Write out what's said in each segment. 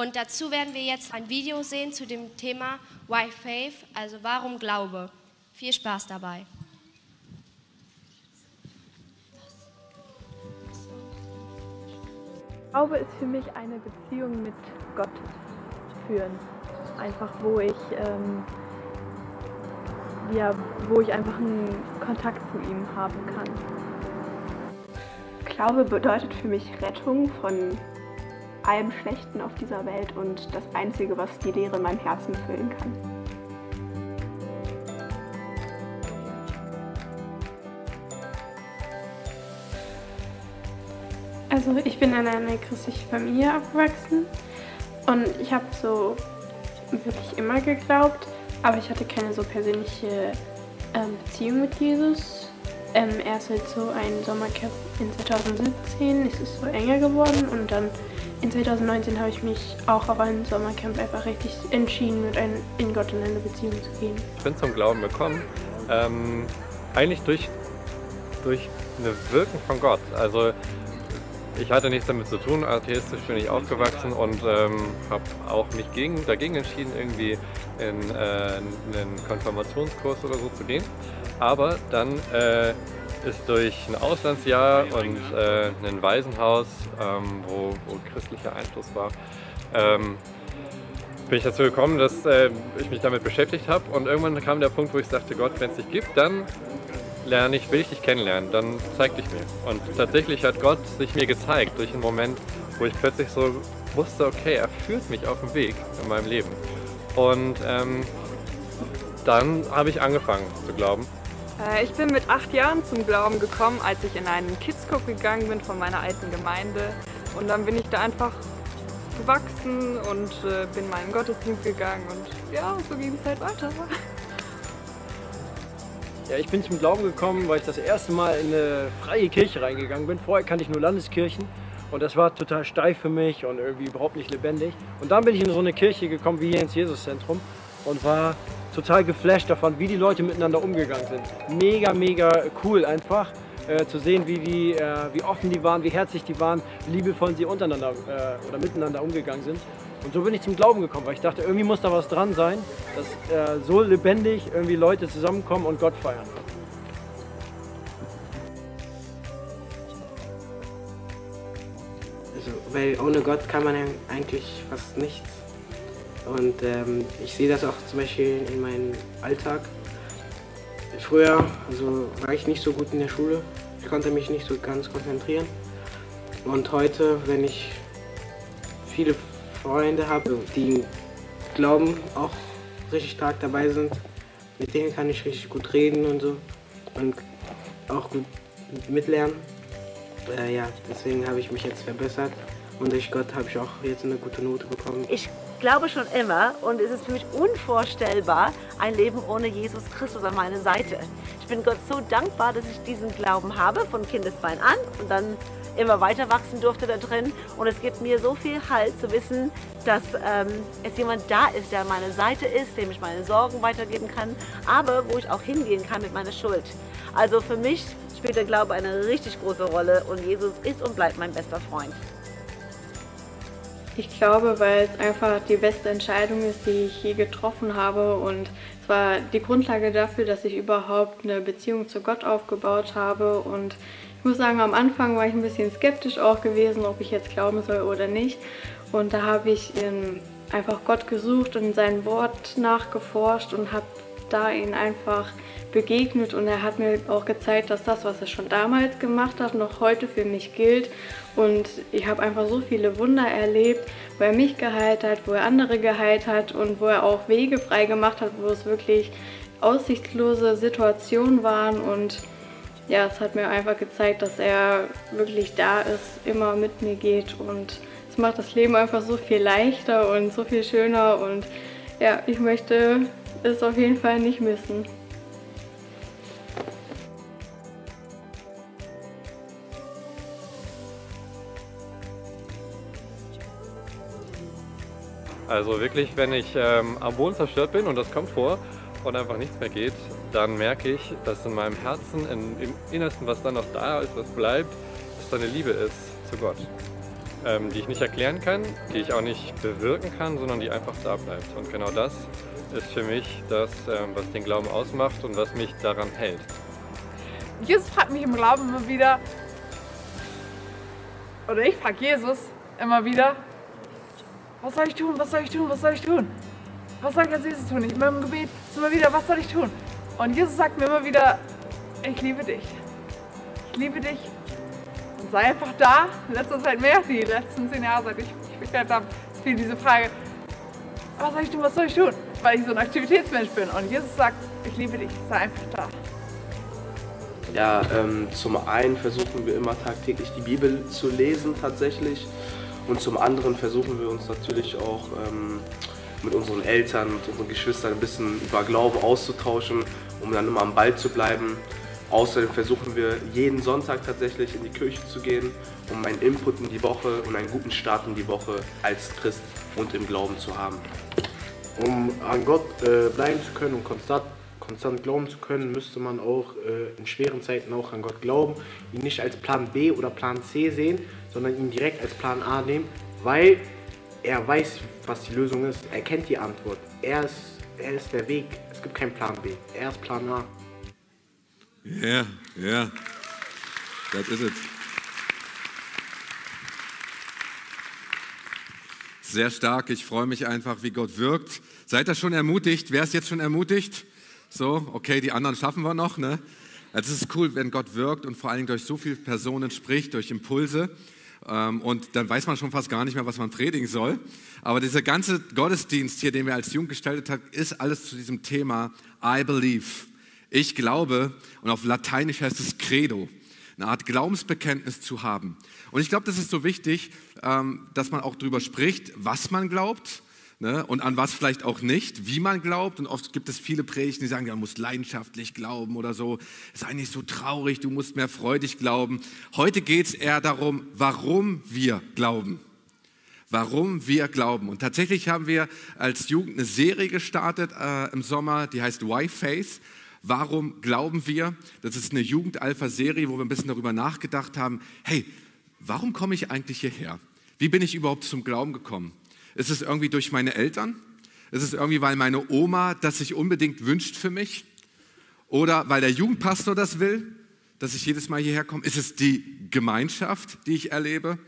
Und dazu werden wir jetzt ein Video sehen zu dem Thema Why Faith, also warum Glaube. Viel Spaß dabei. Glaube ist für mich eine Beziehung mit Gott führen. Einfach, wo ich, ähm, ja, wo ich einfach einen Kontakt zu ihm haben kann. Glaube bedeutet für mich Rettung von allem Schlechten auf dieser Welt und das Einzige, was die Leere in meinem Herzen füllen kann. Also ich bin in einer christlichen Familie aufgewachsen und ich habe so wirklich immer geglaubt, aber ich hatte keine so persönliche ähm, Beziehung mit Jesus. Ähm, erst halt so ein Sommercamp in 2017 ist es so enger geworden und dann in 2019 habe ich mich auch auf ein Sommercamp einfach richtig entschieden, mit ein, in Gott in eine Beziehung zu gehen. Ich bin zum Glauben gekommen, ähm, eigentlich durch, durch eine Wirken von Gott. Also ich hatte nichts damit zu tun, atheistisch bin ich aufgewachsen und ähm, habe auch mich gegen, dagegen entschieden, irgendwie in äh, einen Konfirmationskurs oder so zu gehen. Aber dann äh, ist durch ein Auslandsjahr und äh, ein Waisenhaus, ähm, wo, wo, christlicher Einfluss war, ähm, bin ich dazu gekommen, dass äh, ich mich damit beschäftigt habe und irgendwann kam der Punkt, wo ich sagte, Gott, wenn es dich gibt, dann lerne ich, will ich dich kennenlernen, dann zeig dich mir. Und tatsächlich hat Gott sich mir gezeigt durch einen Moment, wo ich plötzlich so wusste, okay, er führt mich auf dem Weg in meinem Leben. Und ähm, dann habe ich angefangen zu glauben. Äh, ich bin mit acht Jahren zum Glauben gekommen, als ich in einen Kids-Cook gegangen bin von meiner alten Gemeinde. Und dann bin ich da einfach gewachsen und äh, bin mal in den Gottesdienst gegangen und ja, so ging es halt weiter. Ja, ich bin zum Glauben gekommen, weil ich das erste Mal in eine freie Kirche reingegangen bin. Vorher kannte ich nur Landeskirchen und das war total steif für mich und irgendwie überhaupt nicht lebendig. Und dann bin ich in so eine Kirche gekommen wie hier ins Jesuszentrum und war total geflasht davon, wie die Leute miteinander umgegangen sind. Mega, mega cool einfach. Äh, zu sehen, wie, wie, äh, wie offen die waren, wie herzlich die waren, wie liebevoll sie untereinander äh, oder miteinander umgegangen sind. Und so bin ich zum Glauben gekommen, weil ich dachte, irgendwie muss da was dran sein, dass äh, so lebendig irgendwie Leute zusammenkommen und Gott feiern. Also, weil ohne Gott kann man ja eigentlich fast nichts. Und ähm, ich sehe das auch zum Beispiel in meinem Alltag. Früher also war ich nicht so gut in der Schule. Ich konnte mich nicht so ganz konzentrieren. Und heute, wenn ich viele Freunde habe, die glauben, auch richtig stark dabei sind. Mit denen kann ich richtig gut reden und so und auch gut mitlernen. Äh, ja, deswegen habe ich mich jetzt verbessert und durch Gott habe ich auch jetzt eine gute Note bekommen. Ich glaube schon immer und es ist für mich unvorstellbar, ein Leben ohne Jesus Christus an meiner Seite. Ich bin Gott so dankbar, dass ich diesen Glauben habe von Kindesbein an und dann immer weiter wachsen durfte da drin. Und es gibt mir so viel Halt zu wissen, dass ähm, es jemand da ist, der an meiner Seite ist, dem ich meine Sorgen weitergeben kann, aber wo ich auch hingehen kann mit meiner Schuld. Also für mich spielt der Glaube eine richtig große Rolle und Jesus ist und bleibt mein bester Freund. Ich glaube, weil es einfach die beste Entscheidung ist, die ich je getroffen habe und es war die Grundlage dafür, dass ich überhaupt eine Beziehung zu Gott aufgebaut habe und ich muss sagen, am Anfang war ich ein bisschen skeptisch auch gewesen, ob ich jetzt glauben soll oder nicht. Und da habe ich einfach Gott gesucht und sein Wort nachgeforscht und habe da ihn einfach begegnet und er hat mir auch gezeigt, dass das, was er schon damals gemacht hat, noch heute für mich gilt. Und ich habe einfach so viele Wunder erlebt, wo er mich geheilt hat, wo er andere geheilt hat und wo er auch Wege frei gemacht hat, wo es wirklich aussichtslose Situationen waren und ja, es hat mir einfach gezeigt, dass er wirklich da ist, immer mit mir geht und es macht das Leben einfach so viel leichter und so viel schöner und ja, ich möchte es auf jeden Fall nicht missen. Also wirklich, wenn ich ähm, am Boden zerstört bin und das kommt vor, und einfach nichts mehr geht, dann merke ich, dass in meinem Herzen, in, im Innersten, was dann noch da ist, was bleibt, dass da eine Liebe ist zu Gott. ähm, die ich nicht erklären kann, die ich auch nicht bewirken kann, sondern die einfach da bleibt. Und genau das ist für mich das, ähm, was den Glauben ausmacht und was mich daran hält. Jesus fragt mich im Glauben immer wieder, oder ich frage Jesus immer wieder, was soll ich tun, was soll ich tun, was soll ich tun? Was soll ich als Jesus tun? Ich in meinem Gebet immer wieder, was soll ich tun? Und Jesus sagt mir immer wieder, ich liebe dich. Ich liebe dich. Und sei einfach da. In letzter Zeit mehr, die letzten zehn Jahre, seit ich mich bekehrt habe, ist viel diese Frage, was soll ich tun, was soll ich tun? Weil ich so ein Aktivitätsmensch bin. Und Jesus sagt, ich liebe dich, sei einfach da. Ja, ähm, zum einen versuchen wir immer tagtäglich die Bibel zu lesen tatsächlich und zum anderen versuchen wir uns natürlich auch ähm, mit unseren Eltern, mit unseren Geschwistern ein bisschen über Glaube auszutauschen, um dann immer am Ball zu bleiben. Außerdem versuchen wir jeden Sonntag tatsächlich in die Kirche zu gehen, um einen Input in die Woche und einen guten Start in die Woche als Christ und im Glauben zu haben. Um an Gott äh, bleiben zu können und konstant konstant glauben zu können, müsste man auch äh, in schweren Zeiten auch an Gott glauben, ihn nicht als Plan B oder Plan C sehen, sondern ihn direkt als Plan A nehmen, weil er weiß, was die Lösung ist. Er kennt die Antwort. Er ist, er ist der Weg. Es gibt keinen Plan B. Er ist Plan A. Ja, yeah, ja. Yeah. That is it. Sehr stark. Ich freue mich einfach, wie Gott wirkt. Seid ihr schon ermutigt? Wer ist jetzt schon ermutigt? So, okay, die anderen schaffen wir noch. Ne? Es ist cool, wenn Gott wirkt und vor allen Dingen durch so viele Personen spricht, durch Impulse. Ähm, und dann weiß man schon fast gar nicht mehr, was man predigen soll. Aber dieser ganze Gottesdienst hier, den wir als Jugend gestaltet haben, ist alles zu diesem Thema I believe. Ich glaube, und auf Lateinisch heißt es Credo, eine Art Glaubensbekenntnis zu haben. Und ich glaube, das ist so wichtig, ähm, dass man auch darüber spricht, was man glaubt ne? und an was vielleicht auch nicht, wie man glaubt. Und oft gibt es viele Predigten, die sagen, ja, du musst leidenschaftlich glauben oder so. Sei nicht so traurig, du musst mehr freudig glauben. Heute geht es eher darum, warum wir glauben. Warum wir glauben. Und tatsächlich haben wir als Jugend eine Serie gestartet äh, im Sommer, die heißt Why Faith. Warum glauben wir? Das ist eine Jugendalpha-Serie, wo wir ein bisschen darüber nachgedacht haben, hey, warum komme ich eigentlich hierher? Wie bin ich überhaupt zum Glauben gekommen? Ist es irgendwie durch meine Eltern? Ist es irgendwie, weil meine Oma das sich unbedingt wünscht für mich? Oder weil der Jugendpastor das will, dass ich jedes Mal hierher komme? Ist es die Gemeinschaft, die ich erlebe?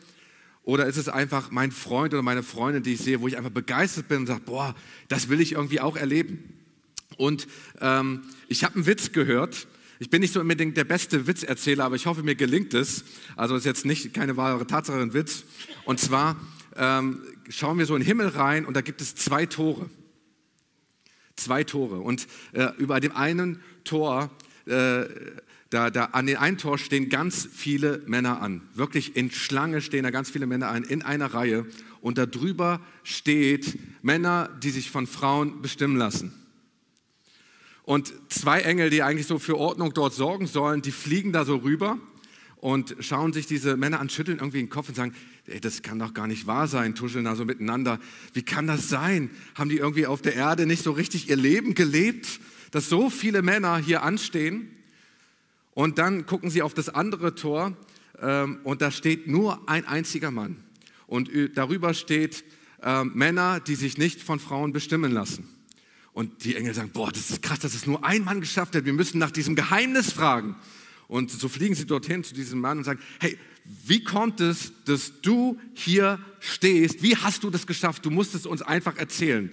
Oder ist es einfach mein Freund oder meine Freundin, die ich sehe, wo ich einfach begeistert bin und sage, boah, das will ich irgendwie auch erleben? Und ähm, ich habe einen Witz gehört. Ich bin nicht so unbedingt der beste Witzerzähler, aber ich hoffe, mir gelingt es. Also ist jetzt nicht keine wahre Tatsache ein Witz. Und zwar ähm, schauen wir so in den Himmel rein und da gibt es zwei Tore. Zwei Tore. Und äh, über dem einen Tor, äh, da, da, an dem einen Tor stehen ganz viele Männer an. Wirklich in Schlange stehen da ganz viele Männer an, in einer Reihe. Und da drüber steht Männer, die sich von Frauen bestimmen lassen. Und zwei Engel, die eigentlich so für Ordnung dort sorgen sollen, die fliegen da so rüber und schauen sich diese Männer an, schütteln irgendwie den Kopf und sagen, ey, das kann doch gar nicht wahr sein, tuscheln da so miteinander. Wie kann das sein? Haben die irgendwie auf der Erde nicht so richtig ihr Leben gelebt, dass so viele Männer hier anstehen? Und dann gucken sie auf das andere Tor ähm, und da steht nur ein einziger Mann. Und darüber steht äh, Männer, die sich nicht von Frauen bestimmen lassen. Und die Engel sagen, boah, das ist krass, dass es nur ein Mann geschafft hat. Wir müssen nach diesem Geheimnis fragen. Und so fliegen sie dorthin zu diesem Mann und sagen, hey, wie kommt es, dass du hier stehst? Wie hast du das geschafft? Du musst es uns einfach erzählen.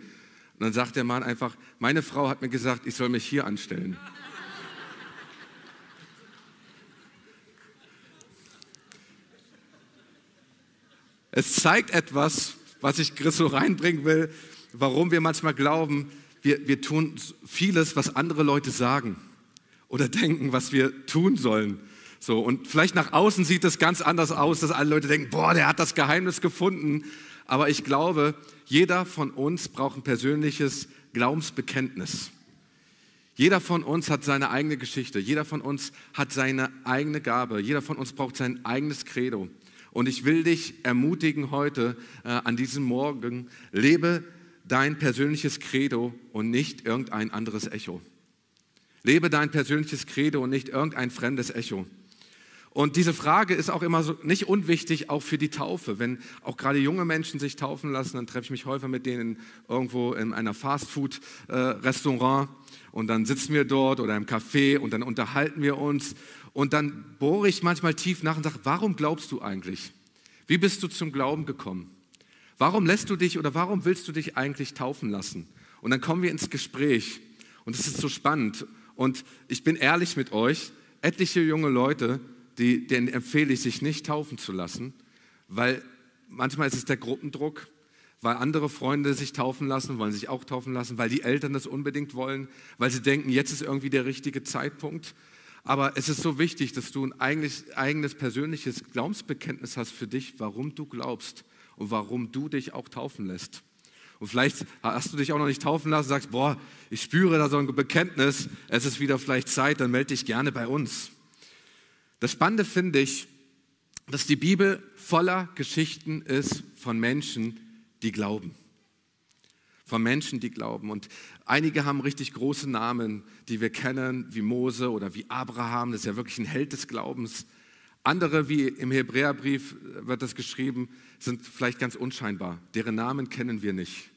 Und dann sagt der Mann einfach, meine Frau hat mir gesagt, ich soll mich hier anstellen. Es zeigt etwas, was ich Chris so reinbringen will, warum wir manchmal glauben, wir, wir tun vieles, was andere Leute sagen oder denken, was wir tun sollen. So, und vielleicht nach außen sieht es ganz anders aus, dass alle Leute denken, boah, der hat das Geheimnis gefunden. Aber ich glaube, jeder von uns braucht ein persönliches Glaubensbekenntnis. Jeder von uns hat seine eigene Geschichte. Jeder von uns hat seine eigene Gabe. Jeder von uns braucht sein eigenes Credo. Und ich will dich ermutigen heute äh, an diesem Morgen, lebe dein persönliches Credo und nicht irgendein anderes Echo. Lebe dein persönliches Credo und nicht irgendein fremdes Echo. Und diese Frage ist auch immer so nicht unwichtig, auch für die Taufe. Wenn auch gerade junge Menschen sich taufen lassen, dann treffe ich mich häufig mit denen irgendwo in einer Fastfood-Restaurant und dann sitzen wir dort oder im Café und dann unterhalten wir uns und dann bohre ich manchmal tief nach und sage, warum glaubst du eigentlich? Wie bist du zum Glauben gekommen? Warum lässt du dich oder warum willst du dich eigentlich taufen lassen? Und dann kommen wir ins Gespräch und es ist so spannend und ich bin ehrlich mit euch, etliche junge Leute, die, denen empfehle ich, sich nicht taufen zu lassen, weil manchmal ist es der Gruppendruck, weil andere Freunde sich taufen lassen, wollen sich auch taufen lassen, weil die Eltern das unbedingt wollen, weil sie denken, jetzt ist irgendwie der richtige Zeitpunkt. Aber es ist so wichtig, dass du ein eigenes, eigenes persönliches Glaubensbekenntnis hast für dich, warum du glaubst und warum du dich auch taufen lässt. Und vielleicht hast du dich auch noch nicht taufen lassen, sagst, boah, ich spüre da so ein Bekenntnis, es ist wieder vielleicht Zeit, dann melde dich gerne bei uns. Das Spannende finde ich, dass die Bibel voller Geschichten ist von Menschen, die glauben. Von Menschen, die glauben. Und einige haben richtig große Namen, die wir kennen, wie Mose oder wie Abraham. Das ist ja wirklich ein Held des Glaubens. Andere, wie im Hebräerbrief wird das geschrieben, sind vielleicht ganz unscheinbar. Deren Namen kennen wir nicht.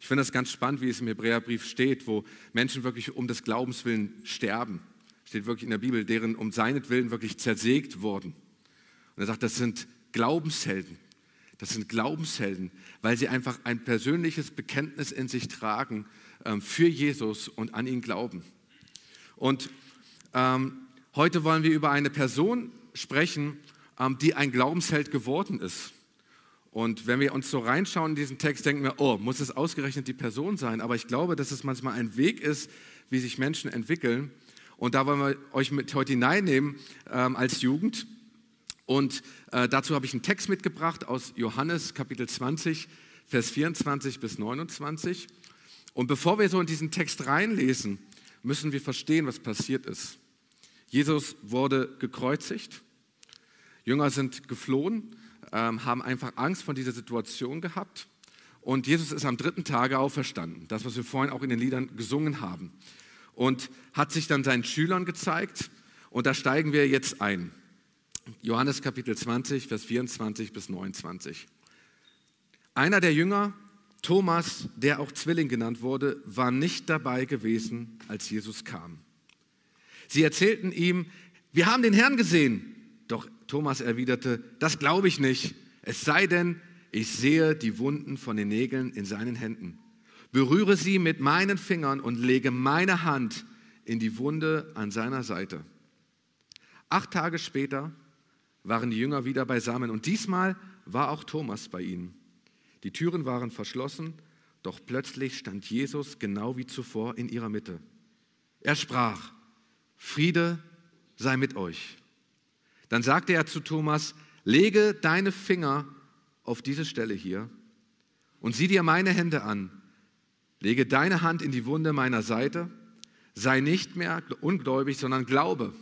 Ich finde das ganz spannend, wie es im Hebräerbrief steht, wo Menschen wirklich um des Glaubens willen sterben steht wirklich in der Bibel, deren um seinetwillen wirklich zersägt wurden. Und er sagt, das sind Glaubenshelden. Das sind Glaubenshelden, weil sie einfach ein persönliches Bekenntnis in sich tragen ähm, für Jesus und an ihn glauben. Und ähm, heute wollen wir über eine Person sprechen, ähm, die ein Glaubensheld geworden ist. Und wenn wir uns so reinschauen in diesen Text, denken wir, oh, muss es ausgerechnet die Person sein? Aber ich glaube, dass es manchmal ein Weg ist, wie sich Menschen entwickeln, und da wollen wir euch mit heute hineinnehmen ähm, als Jugend. Und äh, dazu habe ich einen Text mitgebracht aus Johannes Kapitel 20, Vers 24 bis 29. Und bevor wir so in diesen Text reinlesen, müssen wir verstehen, was passiert ist. Jesus wurde gekreuzigt, Jünger sind geflohen, ähm, haben einfach Angst vor dieser Situation gehabt. Und Jesus ist am dritten Tage auferstanden. Das, was wir vorhin auch in den Liedern gesungen haben und hat sich dann seinen Schülern gezeigt. Und da steigen wir jetzt ein. Johannes Kapitel 20, Vers 24 bis 29. Einer der Jünger, Thomas, der auch Zwilling genannt wurde, war nicht dabei gewesen, als Jesus kam. Sie erzählten ihm, wir haben den Herrn gesehen. Doch Thomas erwiderte, das glaube ich nicht, es sei denn, ich sehe die Wunden von den Nägeln in seinen Händen berühre sie mit meinen Fingern und lege meine Hand in die Wunde an seiner Seite. Acht Tage später waren die Jünger wieder beisammen und diesmal war auch Thomas bei ihnen. Die Türen waren verschlossen, doch plötzlich stand Jesus genau wie zuvor in ihrer Mitte. Er sprach, Friede sei mit euch. Dann sagte er zu Thomas, lege deine Finger auf diese Stelle hier und sieh dir meine Hände an Lege deine Hand in die Wunde meiner Seite, sei nicht mehr ungläubig, sondern glaube.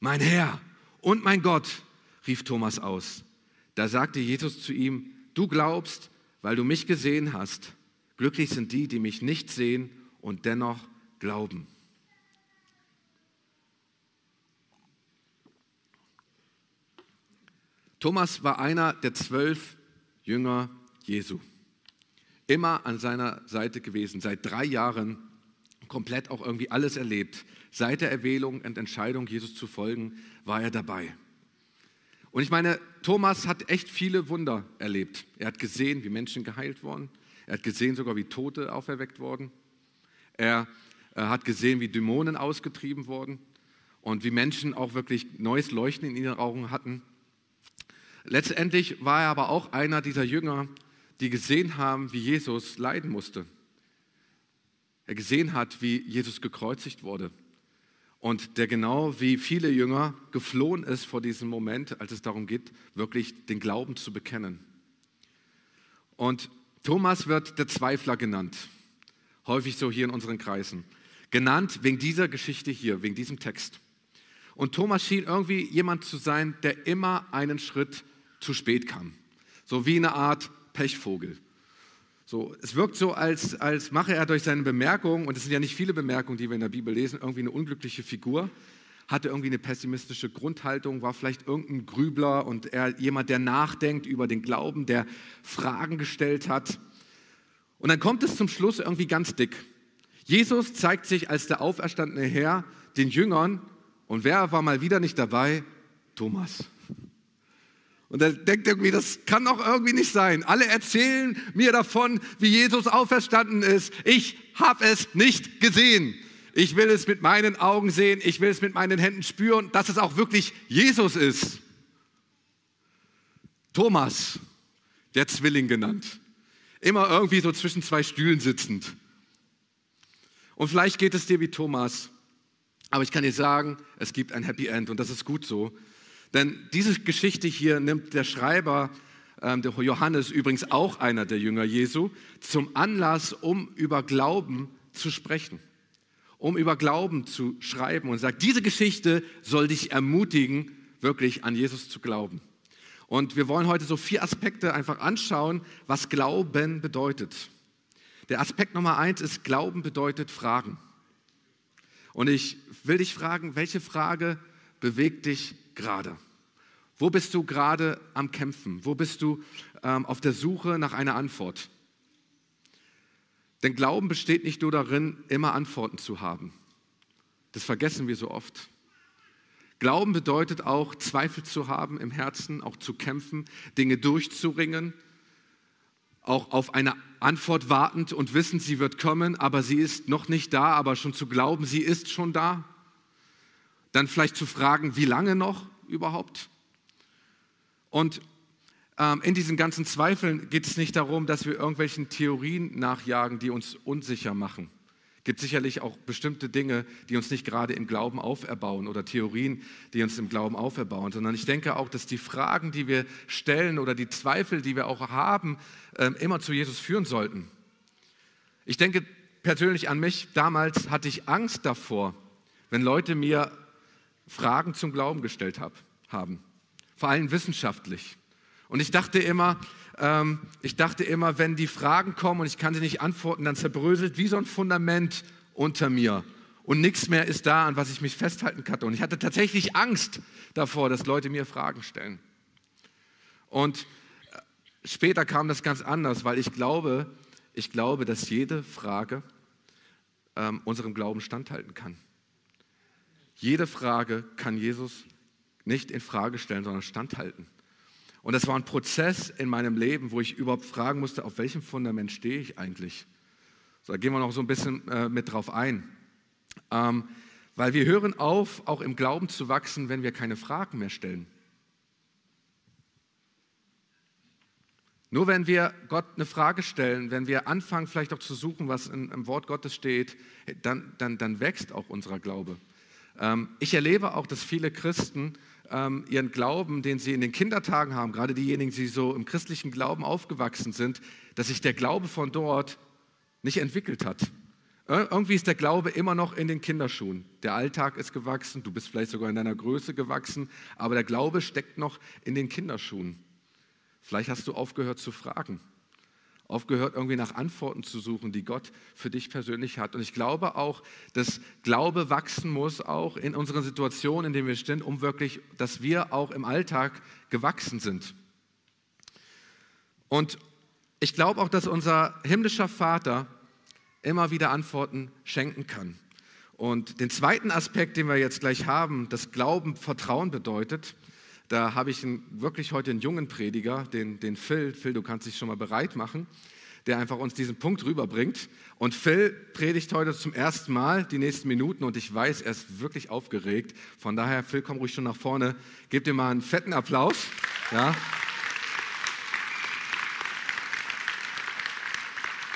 Mein Herr und mein Gott, rief Thomas aus. Da sagte Jesus zu ihm, du glaubst, weil du mich gesehen hast. Glücklich sind die, die mich nicht sehen und dennoch glauben. Thomas war einer der zwölf Jünger Jesu immer an seiner Seite gewesen, seit drei Jahren komplett auch irgendwie alles erlebt. Seit der Erwählung und Entscheidung, Jesus zu folgen, war er dabei. Und ich meine, Thomas hat echt viele Wunder erlebt. Er hat gesehen, wie Menschen geheilt wurden. Er hat gesehen sogar, wie Tote auferweckt wurden. Er, er hat gesehen, wie Dämonen ausgetrieben wurden und wie Menschen auch wirklich neues Leuchten in ihren Augen hatten. Letztendlich war er aber auch einer dieser Jünger, die gesehen haben, wie Jesus leiden musste. Er gesehen hat, wie Jesus gekreuzigt wurde. Und der genau wie viele Jünger geflohen ist vor diesem Moment, als es darum geht, wirklich den Glauben zu bekennen. Und Thomas wird der Zweifler genannt, häufig so hier in unseren Kreisen. Genannt wegen dieser Geschichte hier, wegen diesem Text. Und Thomas schien irgendwie jemand zu sein, der immer einen Schritt zu spät kam. So wie eine Art Pechvogel. So, es wirkt so, als, als mache er durch seine Bemerkungen, und es sind ja nicht viele Bemerkungen, die wir in der Bibel lesen, irgendwie eine unglückliche Figur. hatte irgendwie eine pessimistische Grundhaltung, war vielleicht irgendein Grübler und er jemand, der nachdenkt über den Glauben, der Fragen gestellt hat. Und dann kommt es zum Schluss irgendwie ganz dick. Jesus zeigt sich als der auferstandene Herr den Jüngern und wer war mal wieder nicht dabei? Thomas. Und er denkt irgendwie, das kann doch irgendwie nicht sein. Alle erzählen mir davon, wie Jesus auferstanden ist. Ich habe es nicht gesehen. Ich will es mit meinen Augen sehen. Ich will es mit meinen Händen spüren, dass es auch wirklich Jesus ist. Thomas, der Zwilling genannt. Immer irgendwie so zwischen zwei Stühlen sitzend. Und vielleicht geht es dir wie Thomas. Aber ich kann dir sagen, es gibt ein Happy End und das ist gut so. Denn diese Geschichte hier nimmt der Schreiber, äh, der Johannes, übrigens auch einer der Jünger Jesu, zum Anlass, um über Glauben zu sprechen, um über Glauben zu schreiben und sagt, diese Geschichte soll dich ermutigen, wirklich an Jesus zu glauben. Und wir wollen heute so vier Aspekte einfach anschauen, was Glauben bedeutet. Der Aspekt Nummer eins ist, Glauben bedeutet Fragen. Und ich will dich fragen, welche Frage bewegt dich gerade? Wo bist du gerade am Kämpfen? Wo bist du ähm, auf der Suche nach einer Antwort? Denn Glauben besteht nicht nur darin, immer Antworten zu haben. Das vergessen wir so oft. Glauben bedeutet auch, Zweifel zu haben im Herzen, auch zu kämpfen, Dinge durchzuringen, auch auf eine Antwort wartend und wissend, sie wird kommen, aber sie ist noch nicht da, aber schon zu glauben, sie ist schon da. Dann vielleicht zu fragen, wie lange noch überhaupt? Und ähm, in diesen ganzen Zweifeln geht es nicht darum, dass wir irgendwelchen Theorien nachjagen, die uns unsicher machen. Es gibt sicherlich auch bestimmte Dinge, die uns nicht gerade im Glauben auferbauen oder Theorien, die uns im Glauben auferbauen, sondern ich denke auch, dass die Fragen, die wir stellen oder die Zweifel, die wir auch haben, ähm, immer zu Jesus führen sollten. Ich denke persönlich an mich. Damals hatte ich Angst davor, wenn Leute mir Fragen zum Glauben gestellt haben vor allem wissenschaftlich. Und ich dachte immer, ähm, ich dachte immer, wenn die Fragen kommen und ich kann sie nicht antworten, dann zerbröselt wie so ein Fundament unter mir. Und nichts mehr ist da, an was ich mich festhalten kann. Und ich hatte tatsächlich Angst davor, dass Leute mir Fragen stellen. Und äh, später kam das ganz anders, weil ich glaube, ich glaube, dass jede Frage ähm, unserem Glauben standhalten kann. Jede Frage kann Jesus nicht in Frage stellen, sondern standhalten. Und das war ein Prozess in meinem Leben, wo ich überhaupt fragen musste, auf welchem Fundament stehe ich eigentlich? So, da gehen wir noch so ein bisschen äh, mit drauf ein. Ähm, weil wir hören auf, auch im Glauben zu wachsen, wenn wir keine Fragen mehr stellen. Nur wenn wir Gott eine Frage stellen, wenn wir anfangen, vielleicht auch zu suchen, was in, im Wort Gottes steht, dann, dann, dann wächst auch unser Glaube. Ähm, ich erlebe auch, dass viele Christen ähm, ihren Glauben, den sie in den Kindertagen haben, gerade diejenigen, die so im christlichen Glauben aufgewachsen sind, dass sich der Glaube von dort nicht entwickelt hat. Irgendwie ist der Glaube immer noch in den Kinderschuhen. Der Alltag ist gewachsen, du bist vielleicht sogar in deiner Größe gewachsen, aber der Glaube steckt noch in den Kinderschuhen. Vielleicht hast du aufgehört zu fragen aufgehört, irgendwie nach Antworten zu suchen, die Gott für dich persönlich hat. Und ich glaube auch, dass Glaube wachsen muss, auch in unseren Situationen, in denen wir stehen, um wirklich, dass wir auch im Alltag gewachsen sind. Und ich glaube auch, dass unser himmlischer Vater immer wieder Antworten schenken kann. Und den zweiten Aspekt, den wir jetzt gleich haben, das Glauben Vertrauen bedeutet, da habe ich einen, wirklich heute einen jungen Prediger, den, den Phil. Phil, du kannst dich schon mal bereit machen, der einfach uns diesen Punkt rüberbringt. Und Phil predigt heute zum ersten Mal die nächsten Minuten und ich weiß, er ist wirklich aufgeregt. Von daher, Phil, komm ruhig schon nach vorne. Gib dir mal einen fetten Applaus. Ja.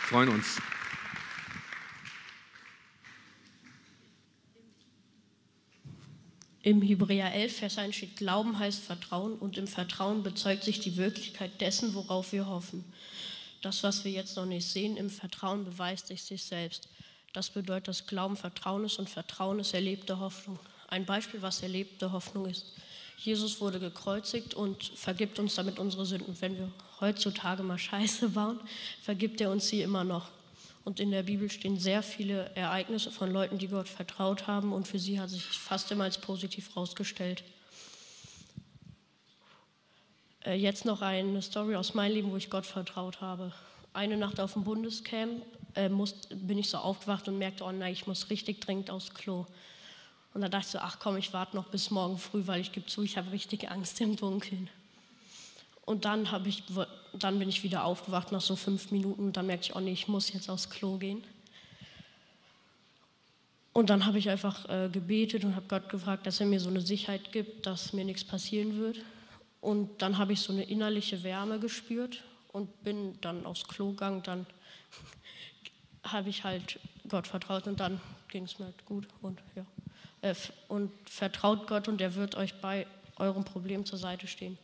Freuen uns. Im Hebräer 11, Vers 1 steht, Glauben heißt Vertrauen und im Vertrauen bezeugt sich die Wirklichkeit dessen, worauf wir hoffen. Das, was wir jetzt noch nicht sehen, im Vertrauen beweist sich sich selbst. Das bedeutet, dass Glauben Vertrauen ist und Vertrauen ist erlebte Hoffnung. Ein Beispiel, was erlebte Hoffnung ist. Jesus wurde gekreuzigt und vergibt uns damit unsere Sünden. Wenn wir heutzutage mal Scheiße bauen, vergibt er uns sie immer noch. Und in der Bibel stehen sehr viele Ereignisse von Leuten, die Gott vertraut haben und für sie hat sich fast immer als positiv herausgestellt. Äh, jetzt noch eine Story aus meinem Leben, wo ich Gott vertraut habe. Eine Nacht auf dem Bundescamp äh, muss, bin ich so aufgewacht und merkte, oh nein, ich muss richtig dringend aufs Klo. Und dann dachte ich so, ach komm, ich warte noch bis morgen früh, weil ich gebe zu, ich habe richtig Angst im Dunkeln. Und dann, ich, dann bin ich wieder aufgewacht nach so fünf Minuten und dann merkte ich, oh nee, ich muss jetzt aufs Klo gehen. Und dann habe ich einfach äh, gebetet und habe Gott gefragt, dass er mir so eine Sicherheit gibt, dass mir nichts passieren wird. Und dann habe ich so eine innerliche Wärme gespürt und bin dann aufs Klo gegangen. Dann habe ich halt Gott vertraut und dann ging es mir halt gut und ja. Äh, und vertraut Gott und er wird euch bei eurem Problem zur Seite stehen.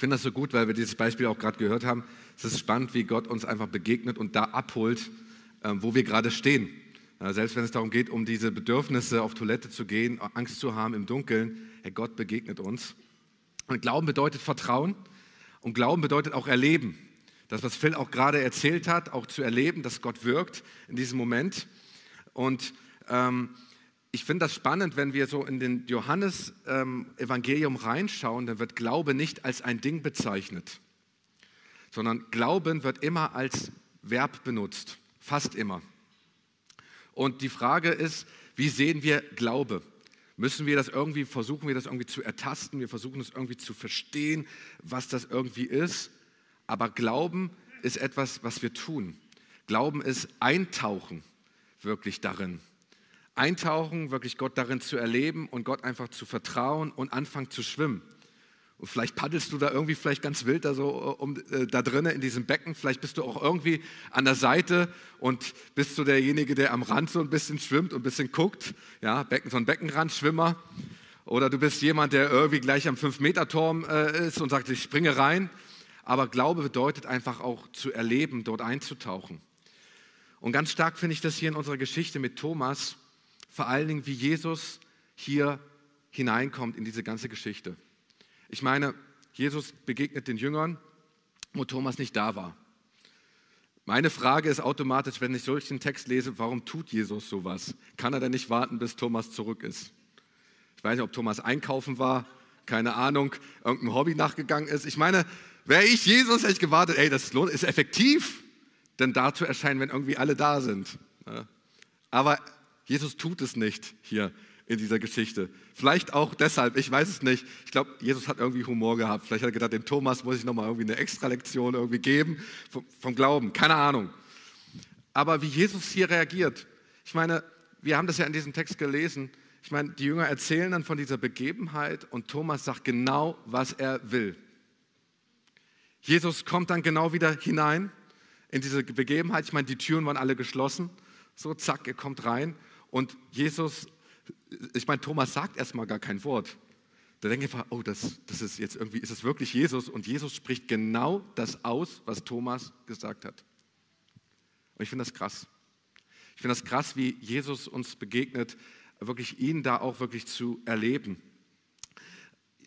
Finde das so gut, weil wir dieses Beispiel auch gerade gehört haben. Es ist spannend, wie Gott uns einfach begegnet und da abholt, ähm, wo wir gerade stehen. Selbst wenn es darum geht, um diese Bedürfnisse auf Toilette zu gehen, Angst zu haben im Dunkeln, Herr Gott begegnet uns. Und Glauben bedeutet Vertrauen und Glauben bedeutet auch Erleben. Das, was Phil auch gerade erzählt hat, auch zu erleben, dass Gott wirkt in diesem Moment. Und ähm, ich finde das spannend, wenn wir so in den Johannes-Evangelium ähm, reinschauen, dann wird Glaube nicht als ein Ding bezeichnet, sondern Glauben wird immer als Verb benutzt, fast immer. Und die Frage ist, wie sehen wir Glaube? Müssen wir das irgendwie, versuchen wir das irgendwie zu ertasten, wir versuchen es irgendwie zu verstehen, was das irgendwie ist. Aber Glauben ist etwas, was wir tun. Glauben ist Eintauchen wirklich darin. Eintauchen, wirklich Gott darin zu erleben und Gott einfach zu vertrauen und anfangen zu schwimmen. Und vielleicht paddelst du da irgendwie vielleicht ganz wild da so äh, um, äh, da drinnen in diesem Becken. Vielleicht bist du auch irgendwie an der Seite und bist du derjenige, der am Rand so ein bisschen schwimmt und ein bisschen guckt. Ja, Becken, so ein Beckenrandschwimmer. Oder du bist jemand, der irgendwie gleich am 5-Meter-Turm äh, ist und sagt, ich springe rein. Aber Glaube bedeutet einfach auch zu erleben, dort einzutauchen. Und ganz stark finde ich das hier in unserer Geschichte mit Thomas, vor allen Dingen, wie Jesus hier hineinkommt in diese ganze Geschichte. Ich meine, Jesus begegnet den Jüngern, wo Thomas nicht da war. Meine Frage ist automatisch, wenn ich solchen Text lese, warum tut Jesus sowas? Kann er denn nicht warten, bis Thomas zurück ist? Ich weiß nicht, ob Thomas einkaufen war, keine Ahnung, irgendein Hobby nachgegangen ist. Ich meine, wäre ich Jesus, hätte ich gewartet, ey, das ist effektiv, denn da zu erscheinen, wenn irgendwie alle da sind. Aber Jesus tut es nicht hier in dieser Geschichte. Vielleicht auch deshalb, ich weiß es nicht. Ich glaube, Jesus hat irgendwie Humor gehabt. Vielleicht hat er gedacht, dem Thomas muss ich nochmal irgendwie eine Extra-Lektion irgendwie geben vom, vom Glauben. Keine Ahnung. Aber wie Jesus hier reagiert, ich meine, wir haben das ja in diesem Text gelesen. Ich meine, die Jünger erzählen dann von dieser Begebenheit und Thomas sagt genau, was er will. Jesus kommt dann genau wieder hinein in diese Begebenheit. Ich meine, die Türen waren alle geschlossen. So, zack, er kommt rein und Jesus ich meine, Thomas sagt erstmal gar kein Wort. Da denke ich einfach, oh, das, das ist jetzt irgendwie, ist es wirklich Jesus? Und Jesus spricht genau das aus, was Thomas gesagt hat. Und ich finde das krass. Ich finde das krass, wie Jesus uns begegnet, wirklich ihn da auch wirklich zu erleben.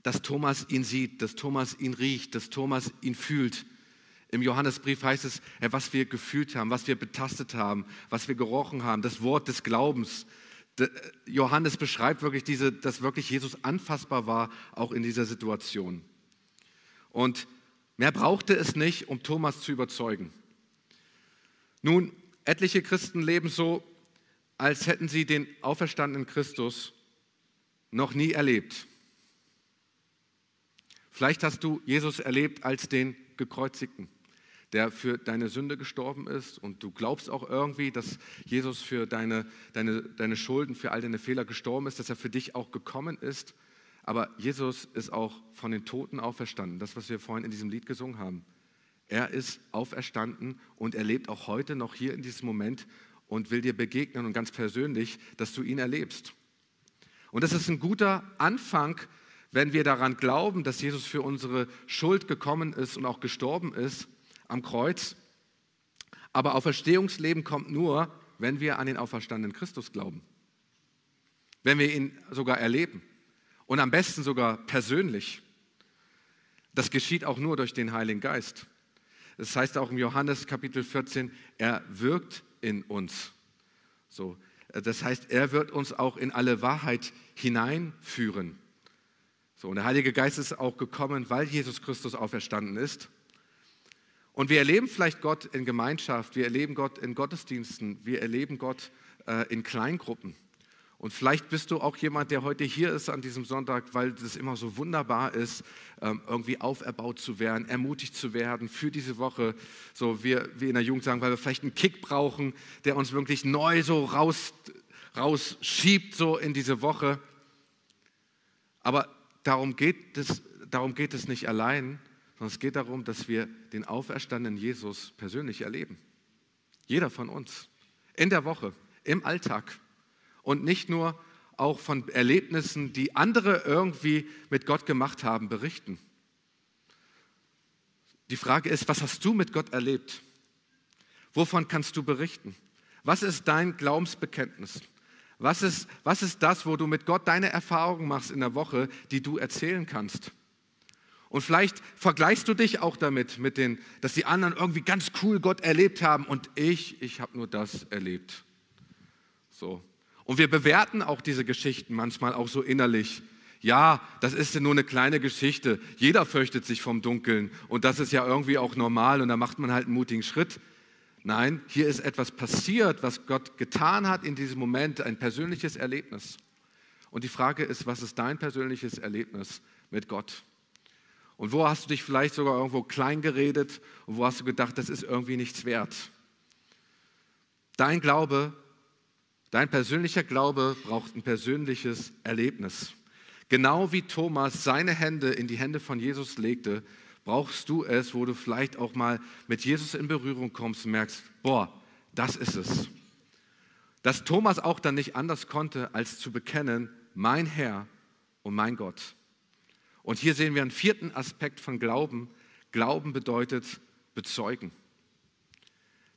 Dass Thomas ihn sieht, dass Thomas ihn riecht, dass Thomas ihn fühlt. Im Johannesbrief heißt es, was wir gefühlt haben, was wir betastet haben, was wir gerochen haben, das Wort des Glaubens, Johannes beschreibt wirklich diese, dass wirklich Jesus anfassbar war, auch in dieser Situation. Und mehr brauchte es nicht, um Thomas zu überzeugen. Nun, etliche Christen leben so, als hätten sie den auferstandenen Christus noch nie erlebt. Vielleicht hast du Jesus erlebt als den gekreuzigten der für deine Sünde gestorben ist und du glaubst auch irgendwie, dass Jesus für deine, deine, deine Schulden, für all deine Fehler gestorben ist, dass er für dich auch gekommen ist. Aber Jesus ist auch von den Toten auferstanden, das, was wir vorhin in diesem Lied gesungen haben. Er ist auferstanden und er lebt auch heute noch hier in diesem Moment und will dir begegnen und ganz persönlich, dass du ihn erlebst. Und das ist ein guter Anfang, wenn wir daran glauben, dass Jesus für unsere Schuld gekommen ist und auch gestorben ist am Kreuz. Aber Auferstehungsleben kommt nur, wenn wir an den auferstandenen Christus glauben. Wenn wir ihn sogar erleben. Und am besten sogar persönlich. Das geschieht auch nur durch den Heiligen Geist. Das heißt auch im Johannes Kapitel 14, er wirkt in uns. So, das heißt, er wird uns auch in alle Wahrheit hineinführen. So, und der Heilige Geist ist auch gekommen, weil Jesus Christus auferstanden ist. Und wir erleben vielleicht Gott in Gemeinschaft, wir erleben Gott in Gottesdiensten, wir erleben Gott äh, in Kleingruppen. Und vielleicht bist du auch jemand, der heute hier ist an diesem Sonntag, weil es immer so wunderbar ist, ähm, irgendwie auferbaut zu werden, ermutigt zu werden für diese Woche. So wir, wir in der Jugend sagen, weil wir vielleicht einen Kick brauchen, der uns wirklich neu so raus, rausschiebt so in diese Woche. Aber darum geht, es, darum geht es nicht allein, sondern es geht darum, dass wir den auferstandenen Jesus persönlich erleben. Jeder von uns. In der Woche, im Alltag und nicht nur auch von Erlebnissen, die andere irgendwie mit Gott gemacht haben, berichten. Die Frage ist, was hast du mit Gott erlebt? Wovon kannst du berichten? Was ist dein Glaubensbekenntnis? Was ist, was ist das, wo du mit Gott deine Erfahrungen machst in der Woche, die du erzählen kannst? Und vielleicht vergleichst du dich auch damit, mit den, dass die anderen irgendwie ganz cool Gott erlebt haben und ich, ich habe nur das erlebt. So. Und wir bewerten auch diese Geschichten manchmal auch so innerlich. Ja, das ist ja nur eine kleine Geschichte. Jeder fürchtet sich vom Dunkeln und das ist ja irgendwie auch normal und da macht man halt einen mutigen Schritt. Nein, hier ist etwas passiert, was Gott getan hat in diesem Moment, ein persönliches Erlebnis. Und die Frage ist, was ist dein persönliches Erlebnis mit Gott? Und wo hast du dich vielleicht sogar irgendwo klein geredet und wo hast du gedacht, das ist irgendwie nichts wert? Dein Glaube Dein persönlicher Glaube braucht ein persönliches Erlebnis. Genau wie Thomas seine Hände in die Hände von Jesus legte, brauchst du es, wo du vielleicht auch mal mit Jesus in Berührung kommst und merkst, boah, das ist es. Dass Thomas auch dann nicht anders konnte, als zu bekennen, mein Herr und mein Gott. Und hier sehen wir einen vierten Aspekt von Glauben. Glauben bedeutet bezeugen.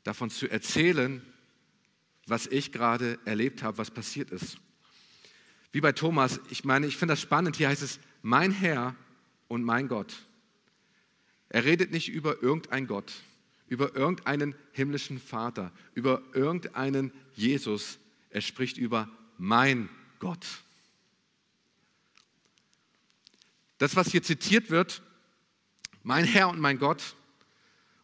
Davon zu erzählen, was ich gerade erlebt habe, was passiert ist. Wie bei Thomas, ich meine, ich finde das spannend, hier heißt es, mein Herr und mein Gott. Er redet nicht über irgendeinen Gott, über irgendeinen himmlischen Vater, über irgendeinen Jesus. Er spricht über mein Gott. Das, was hier zitiert wird, mein Herr und mein Gott,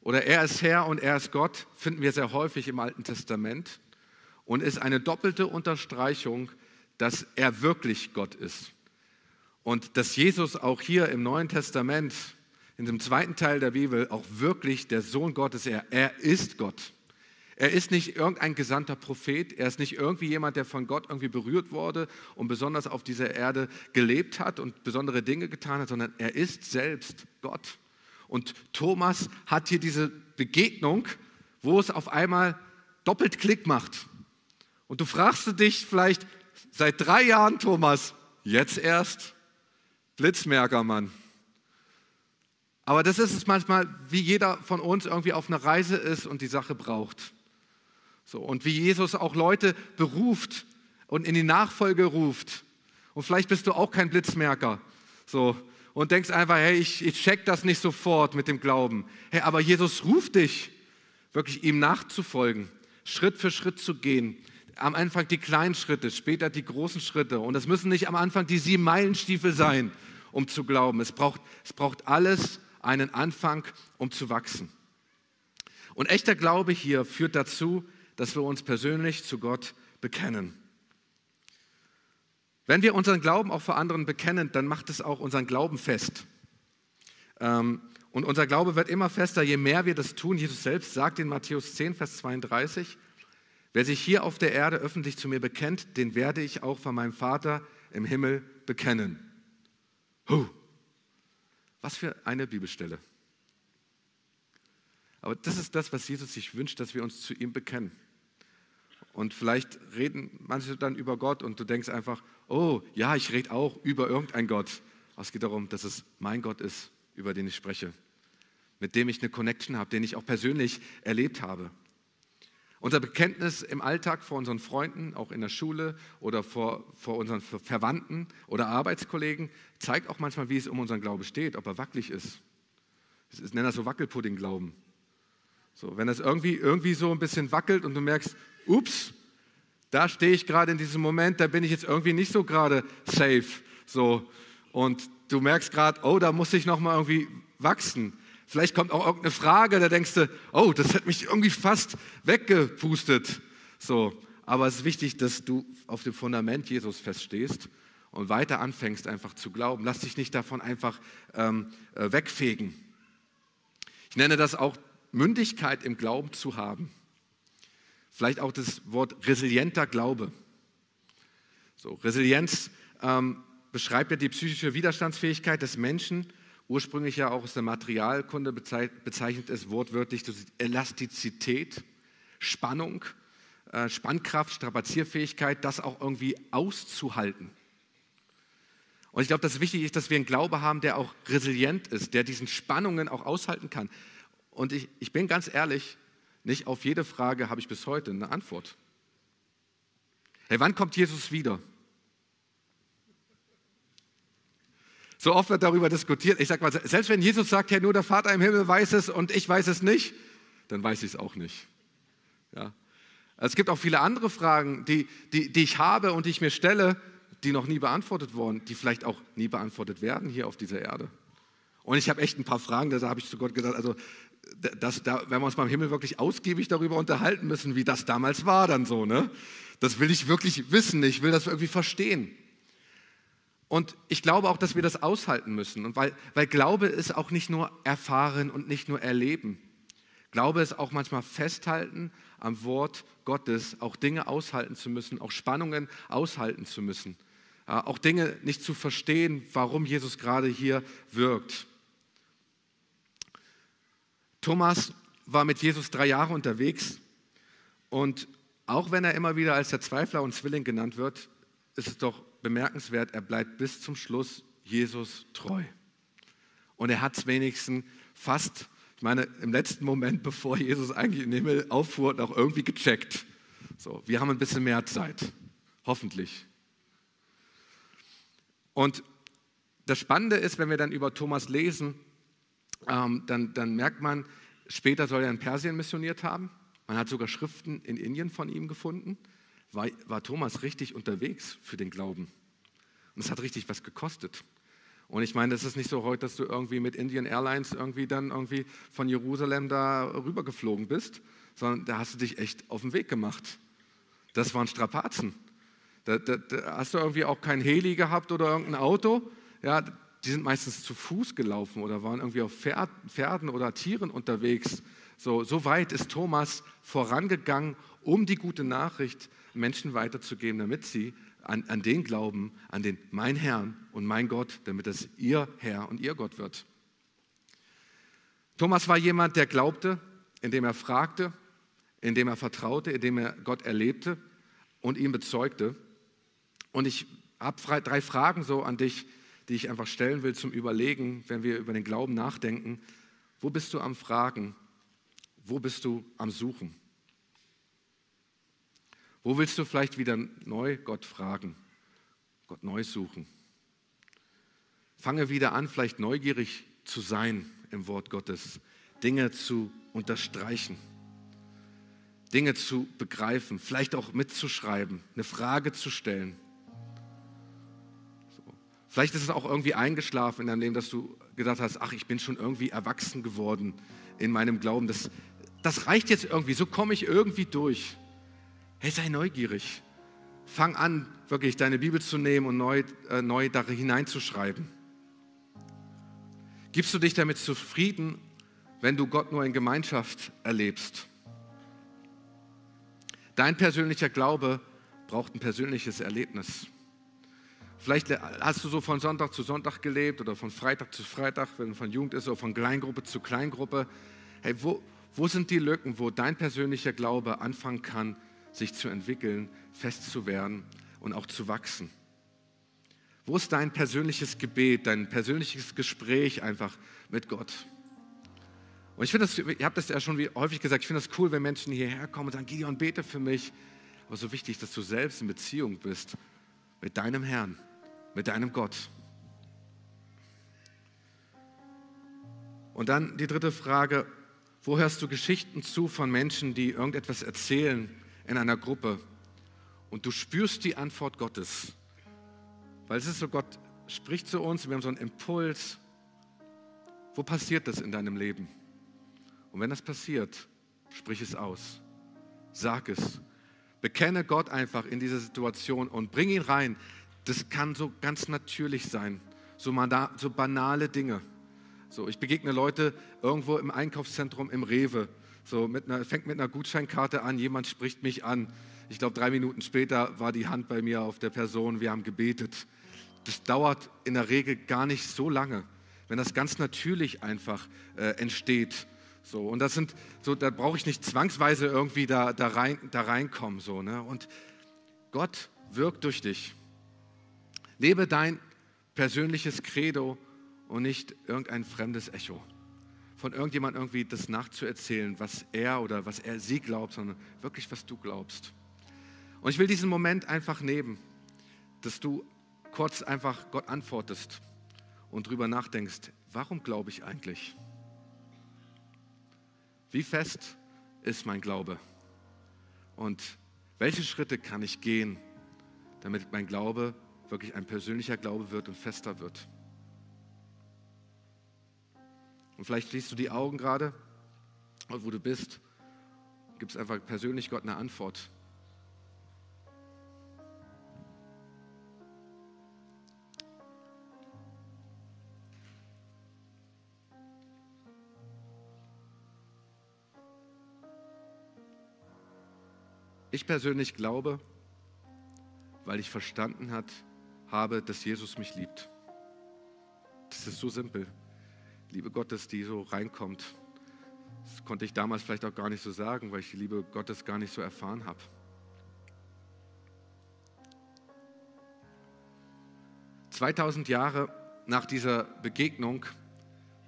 oder er ist Herr und er ist Gott, finden wir sehr häufig im Alten Testament und ist eine doppelte Unterstreichung, dass er wirklich Gott ist. Und dass Jesus auch hier im Neuen Testament, in dem zweiten Teil der Bibel, auch wirklich der Sohn Gottes, er, er ist Gott. Er ist nicht irgendein gesandter Prophet, er ist nicht irgendwie jemand, der von Gott irgendwie berührt wurde und besonders auf dieser Erde gelebt hat und besondere Dinge getan hat, sondern er ist selbst Gott. Und Thomas hat hier diese Begegnung, wo es auf einmal doppelt Klick macht. Und du fragst dich vielleicht seit drei Jahren, Thomas, jetzt erst? Blitzmerker, Mann. Aber das ist es manchmal, wie jeder von uns irgendwie auf einer Reise ist und die Sache braucht. So, und wie Jesus auch Leute beruft und in die Nachfolge ruft. Und vielleicht bist du auch kein Blitzmerker. So, und denkst einfach, hey, ich, ich check das nicht sofort mit dem Glauben. Hey, aber Jesus ruft dich, wirklich ihm nachzufolgen, Schritt für Schritt zu gehen, am Anfang die kleinen Schritte, später die großen Schritte. Und es müssen nicht am Anfang die sieben Meilenstiefel sein, um zu glauben. Es braucht, es braucht alles einen Anfang, um zu wachsen. Und echter Glaube hier führt dazu, dass wir uns persönlich zu Gott bekennen. Wenn wir unseren Glauben auch vor anderen bekennen, dann macht es auch unseren Glauben fest. Ähm, und unser Glaube wird immer fester, je mehr wir das tun. Jesus selbst sagt in Matthäus 10, Vers 32, Wer sich hier auf der Erde öffentlich zu mir bekennt, den werde ich auch von meinem Vater im Himmel bekennen. Huh. Was für eine Bibelstelle. Aber das ist das, was Jesus sich wünscht, dass wir uns zu ihm bekennen. Und vielleicht reden manche dann über Gott und du denkst einfach, oh ja, ich rede auch über irgendeinen Gott. Aber es geht darum, dass es mein Gott ist, über den ich spreche, mit dem ich eine Connection habe, den ich auch persönlich erlebt habe. Unser Bekenntnis im Alltag vor unseren Freunden, auch in der Schule oder vor, vor unseren Verwandten oder Arbeitskollegen, zeigt auch manchmal, wie es um unseren Glauben steht, ob er wackelig ist. Ich nenne das so Wackelpudding-Glauben. So, wenn es irgendwie, irgendwie so ein bisschen wackelt und du merkst, ups, da stehe ich gerade in diesem Moment, da bin ich jetzt irgendwie nicht so gerade safe. So, und du merkst gerade, oh, da muss ich nochmal irgendwie wachsen. Vielleicht kommt auch irgendeine Frage, da denkst du, oh, das hat mich irgendwie fast weggepustet. So, aber es ist wichtig, dass du auf dem Fundament Jesus feststehst und weiter anfängst einfach zu glauben. Lass dich nicht davon einfach ähm, äh, wegfegen. Ich nenne das auch Mündigkeit im Glauben zu haben. Vielleicht auch das Wort resilienter Glaube. So, Resilienz ähm, beschreibt ja die psychische Widerstandsfähigkeit des Menschen ursprünglich ja auch aus der Materialkunde bezeichnet es wortwörtlich Elastizität, Spannung, äh, Spannkraft, Strapazierfähigkeit, das auch irgendwie auszuhalten. Und ich glaube, dass wichtig ist, dass wir einen Glaube haben, der auch resilient ist, der diesen Spannungen auch aushalten kann. Und ich, ich bin ganz ehrlich, nicht auf jede Frage habe ich bis heute eine Antwort. Hey, wann kommt Jesus wieder? So oft wird darüber diskutiert. Ich sage mal, selbst wenn Jesus sagt, ja, nur der Vater im Himmel weiß es und ich weiß es nicht, dann weiß ich es auch nicht. Ja. Es gibt auch viele andere Fragen, die, die, die ich habe und die ich mir stelle, die noch nie beantwortet wurden, die vielleicht auch nie beantwortet werden hier auf dieser Erde. Und ich habe echt ein paar Fragen, da habe ich zu Gott gesagt, also das, da werden wir uns beim Himmel wirklich ausgiebig darüber unterhalten müssen, wie das damals war dann so. Ne? Das will ich wirklich wissen, ich will das irgendwie verstehen. Und ich glaube auch, dass wir das aushalten müssen. Und weil, weil Glaube ist auch nicht nur erfahren und nicht nur erleben. Glaube ist auch manchmal festhalten am Wort Gottes, auch Dinge aushalten zu müssen, auch Spannungen aushalten zu müssen. auch Dinge nicht zu verstehen, warum Jesus gerade hier wirkt. Thomas war mit Jesus drei Jahre unterwegs und auch wenn er immer wieder als der Zweifler und Zwilling genannt wird, ist es doch bemerkenswert, er bleibt bis zum Schluss Jesus treu. Und er hat es wenigstens fast, ich meine, im letzten Moment, bevor Jesus eigentlich in den Himmel auffuhr, noch irgendwie gecheckt. So, wir haben ein bisschen mehr Zeit, hoffentlich. Und das Spannende ist, wenn wir dann über Thomas lesen, ähm, dann, dann merkt man, später soll er in Persien missioniert haben. Man hat sogar Schriften in Indien von ihm gefunden war, war Thomas richtig unterwegs für den Glauben. Und es hat richtig was gekostet. Und ich meine, es ist nicht so heute, dass du irgendwie mit Indian Airlines irgendwie dann irgendwie von Jerusalem da rübergeflogen bist, sondern da hast du dich echt auf den Weg gemacht. Das waren Strapazen. Da, da, da hast du irgendwie auch kein Heli gehabt oder irgendein Auto. Ja, die sind meistens zu Fuß gelaufen oder waren irgendwie auf Pferden oder Tieren unterwegs. So, so weit ist Thomas vorangegangen, um die gute Nachricht Menschen weiterzugeben, damit sie an, an den glauben, an den mein Herrn und mein Gott, damit es ihr Herr und ihr Gott wird. Thomas war jemand, der glaubte, indem er fragte, indem er vertraute, indem er Gott erlebte und ihn bezeugte. Und ich habe drei Fragen so an dich, die ich einfach stellen will zum Überlegen, wenn wir über den Glauben nachdenken. Wo bist du am Fragen? Wo bist du am Suchen? Wo willst du vielleicht wieder neu Gott fragen, Gott neu suchen? Fange wieder an, vielleicht neugierig zu sein im Wort Gottes, Dinge zu unterstreichen, Dinge zu begreifen, vielleicht auch mitzuschreiben, eine Frage zu stellen. Vielleicht ist es auch irgendwie eingeschlafen in deinem Leben, dass du gedacht hast, ach, ich bin schon irgendwie erwachsen geworden in meinem Glauben. Das, das reicht jetzt irgendwie, so komme ich irgendwie durch. Hey, sei neugierig. Fang an, wirklich deine Bibel zu nehmen und neu, äh, neu da hineinzuschreiben. Gibst du dich damit zufrieden, wenn du Gott nur in Gemeinschaft erlebst? Dein persönlicher Glaube braucht ein persönliches Erlebnis. Vielleicht hast du so von Sonntag zu Sonntag gelebt oder von Freitag zu Freitag, wenn von Jugend ist, oder von Kleingruppe zu Kleingruppe. Hey, wo, wo sind die Lücken, wo dein persönlicher Glaube anfangen kann, sich zu entwickeln, fest zu werden und auch zu wachsen? Wo ist dein persönliches Gebet, dein persönliches Gespräch einfach mit Gott? Und ich finde das, ihr habt das ja schon häufig gesagt, ich finde das cool, wenn Menschen hierher kommen und sagen, Gideon, bete für mich. Aber so wichtig, dass du selbst in Beziehung bist mit deinem Herrn, mit deinem Gott. Und dann die dritte Frage, wo hörst du Geschichten zu von Menschen, die irgendetwas erzählen in einer Gruppe und du spürst die Antwort Gottes? Weil es ist so, Gott spricht zu uns, wir haben so einen Impuls. Wo passiert das in deinem Leben? Und wenn das passiert, sprich es aus. Sag es. Bekenne Gott einfach in diese Situation und bring ihn rein. Das kann so ganz natürlich sein. So, so banale Dinge. So, ich begegne Leute irgendwo im Einkaufszentrum im Rewe. So, mit einer, fängt mit einer Gutscheinkarte an, jemand spricht mich an. Ich glaube, drei Minuten später war die Hand bei mir auf der Person, wir haben gebetet. Das dauert in der Regel gar nicht so lange, wenn das ganz natürlich einfach äh, entsteht. So, und das sind, so, da brauche ich nicht zwangsweise irgendwie da, da, rein, da reinkommen. So, ne? Und Gott wirkt durch dich. Lebe dein persönliches Credo und nicht irgendein fremdes Echo. Von irgendjemand irgendwie das nachzuerzählen, was er oder was er sie glaubt, sondern wirklich, was du glaubst. Und ich will diesen Moment einfach nehmen, dass du kurz einfach Gott antwortest und drüber nachdenkst, warum glaube ich eigentlich? Wie fest ist mein Glaube? Und welche Schritte kann ich gehen, damit mein Glaube wirklich ein persönlicher Glaube wird und fester wird? Und vielleicht schließt du die Augen gerade, wo du bist, gibst einfach persönlich Gott eine Antwort. Ich persönlich glaube, weil ich verstanden hat, habe, dass Jesus mich liebt. Das ist so simpel. Liebe Gottes, die so reinkommt. Das konnte ich damals vielleicht auch gar nicht so sagen, weil ich die Liebe Gottes gar nicht so erfahren habe. Zweitausend Jahre nach dieser Begegnung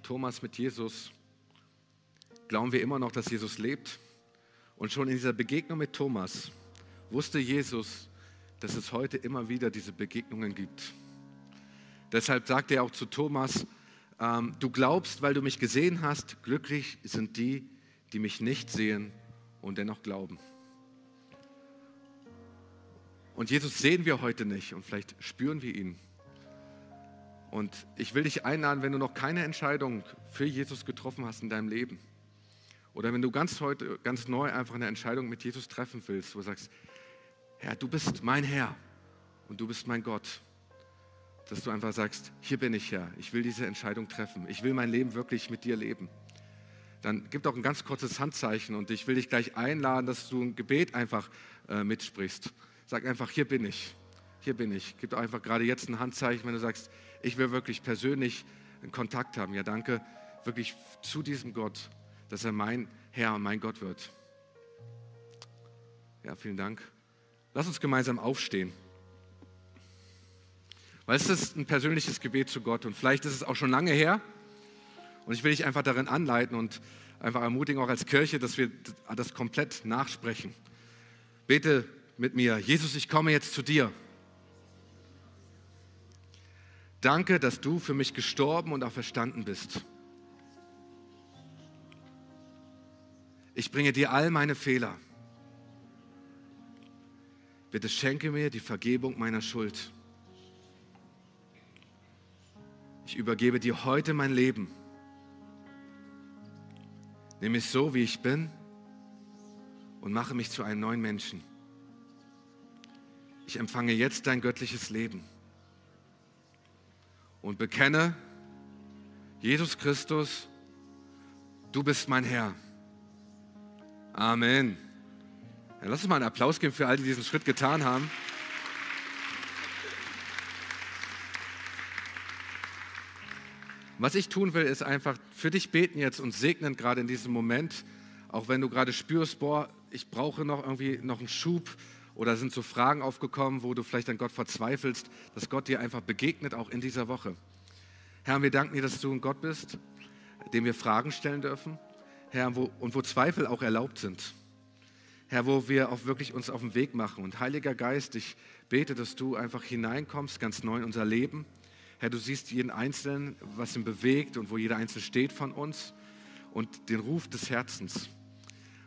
Thomas mit Jesus glauben wir immer noch, dass Jesus lebt. Und schon in dieser Begegnung mit Thomas wusste Jesus, dass es heute immer wieder diese Begegnungen gibt. Deshalb sagte er auch zu Thomas, ähm, du glaubst, weil du mich gesehen hast, glücklich sind die, die mich nicht sehen und dennoch glauben. Und Jesus sehen wir heute nicht und vielleicht spüren wir ihn. Und ich will dich einladen, wenn du noch keine Entscheidung für Jesus getroffen hast in deinem Leben, oder wenn du ganz heute, ganz neu einfach eine Entscheidung mit Jesus treffen willst, wo du sagst, Herr, du bist mein Herr und du bist mein Gott dass du einfach sagst, hier bin ich Herr, ich will diese Entscheidung treffen, ich will mein Leben wirklich mit dir leben. Dann gib doch ein ganz kurzes Handzeichen und ich will dich gleich einladen, dass du ein Gebet einfach äh, mitsprichst. Sag einfach, hier bin ich, hier bin ich. Gib doch einfach gerade jetzt ein Handzeichen, wenn du sagst, ich will wirklich persönlich einen Kontakt haben. Ja, danke wirklich zu diesem Gott, dass er mein Herr und mein Gott wird. Ja, vielen Dank. Lass uns gemeinsam aufstehen. Weil es ist ein persönliches Gebet zu Gott und vielleicht ist es auch schon lange her. Und ich will dich einfach darin anleiten und einfach ermutigen, auch als Kirche, dass wir das komplett nachsprechen. Bete mit mir, Jesus, ich komme jetzt zu dir. Danke, dass du für mich gestorben und auch verstanden bist. Ich bringe dir all meine Fehler. Bitte schenke mir die Vergebung meiner Schuld. Ich übergebe dir heute mein Leben. Nimm mich so, wie ich bin und mache mich zu einem neuen Menschen. Ich empfange jetzt dein göttliches Leben und bekenne, Jesus Christus, du bist mein Herr. Amen. Ja, lass uns mal einen Applaus geben für all die diesen Schritt getan haben. Was ich tun will, ist einfach für dich beten jetzt und segnen gerade in diesem Moment, auch wenn du gerade spürst, boah, ich brauche noch irgendwie noch einen Schub oder sind so Fragen aufgekommen, wo du vielleicht an Gott verzweifelst, dass Gott dir einfach begegnet, auch in dieser Woche. Herr, wir danken dir, dass du ein Gott bist, dem wir Fragen stellen dürfen. Herr, wo, und wo Zweifel auch erlaubt sind. Herr, wo wir auch wirklich uns auf den Weg machen. Und Heiliger Geist, ich bete, dass du einfach hineinkommst, ganz neu in unser Leben. Herr, du siehst jeden Einzelnen, was ihn bewegt und wo jeder Einzelne steht von uns und den Ruf des Herzens.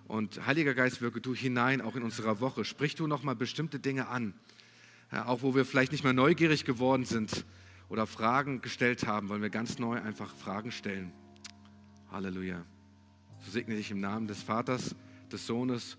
Und Heiliger Geist, wirke du hinein, auch in unserer Woche. Sprich du nochmal bestimmte Dinge an. Ja, auch wo wir vielleicht nicht mehr neugierig geworden sind oder Fragen gestellt haben, wollen wir ganz neu einfach Fragen stellen. Halleluja. So segne ich im Namen des Vaters, des Sohnes